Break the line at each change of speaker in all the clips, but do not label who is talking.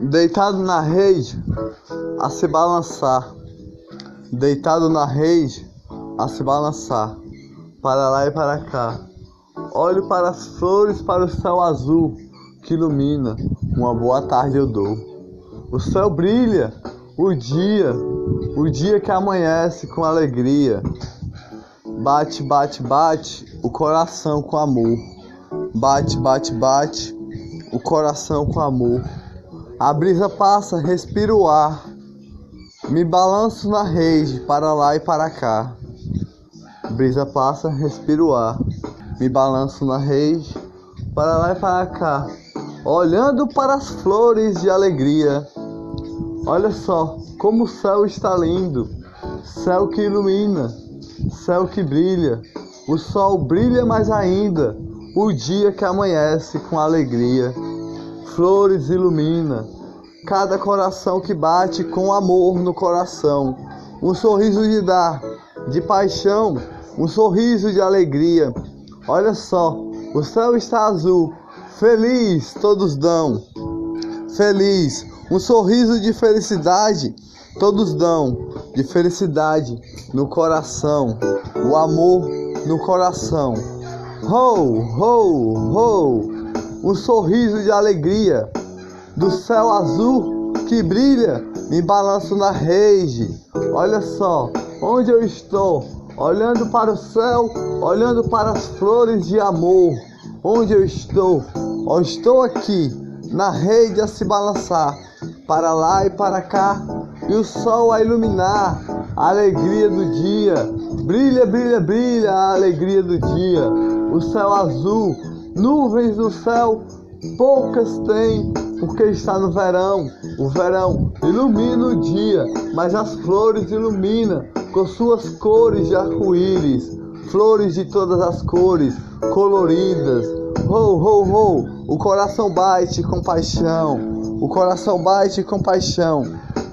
Deitado na rede, a se balançar. Deitado na rede, a se balançar. Para lá e para cá. Olho para as flores, para o céu azul que ilumina. Uma boa tarde eu dou. O céu brilha, o dia, o dia que amanhece com alegria. Bate, bate, bate o coração com amor. Bate, bate, bate o coração com amor. A brisa passa, respiro o ar. Me balanço na rede, para lá e para cá. Brisa passa, respiro o ar. Me balanço na rede, para lá e para cá. Olhando para as flores de alegria. Olha só como o céu está lindo. Céu que ilumina, céu que brilha. O sol brilha mais ainda. O dia que amanhece com alegria flores ilumina cada coração que bate com amor no coração. Um sorriso de dar, de paixão, um sorriso de alegria. Olha só, o céu está azul, feliz todos dão. Feliz, um sorriso de felicidade todos dão, de felicidade no coração, o amor no coração. Ho, ho, ho um sorriso de alegria do céu azul que brilha, me balanço na rede. Olha só, onde eu estou, olhando para o céu, olhando para as flores de amor. Onde eu estou? Eu estou aqui na rede a se balançar para lá e para cá, e o sol a iluminar a alegria do dia. Brilha, brilha, brilha a alegria do dia. O céu azul Nuvens no céu, poucas tem, porque está no verão. O verão ilumina o dia, mas as flores ilumina com suas cores de arco-íris, flores de todas as cores, coloridas. Ho, ho, ho, o coração bate com paixão, o coração bate com paixão,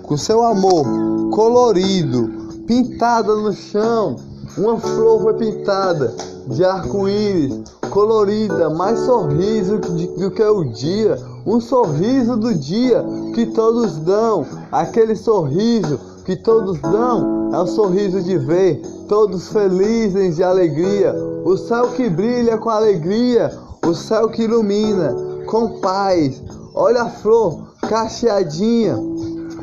com seu amor colorido, pintada no chão. Uma flor foi pintada de arco-íris, colorida, mais sorriso do que o dia, um sorriso do dia que todos dão, aquele sorriso que todos dão é o sorriso de ver todos felizes de alegria, o céu que brilha com alegria, o céu que ilumina com paz. Olha a flor cacheadinha,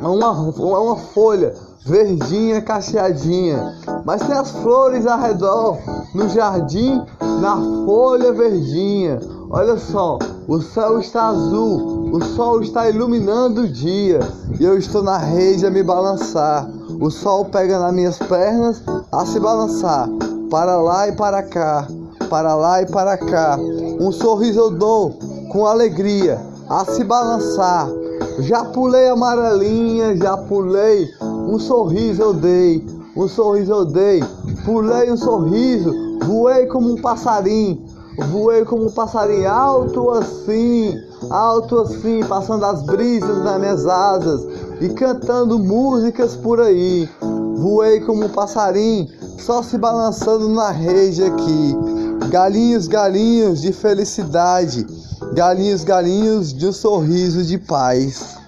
uma, uma folha verdinha, cacheadinha. Mas tem as flores ao redor, no jardim, na folha verdinha. Olha só, o céu está azul, o sol está iluminando o dia e eu estou na rede a me balançar. O sol pega nas minhas pernas a se balançar, para lá e para cá, para lá e para cá. Um sorriso eu dou com alegria a se balançar. Já pulei amarelinha, já pulei um sorriso eu dei, um sorriso eu dei. Pulei um sorriso, voei como um passarinho. Voei como um passarinho alto assim, alto assim, passando as brisas nas minhas asas e cantando músicas por aí. Voei como um passarinho, só se balançando na rede aqui. Galinhos, galinhos de felicidade, galinhos, galinhos de um sorriso de paz.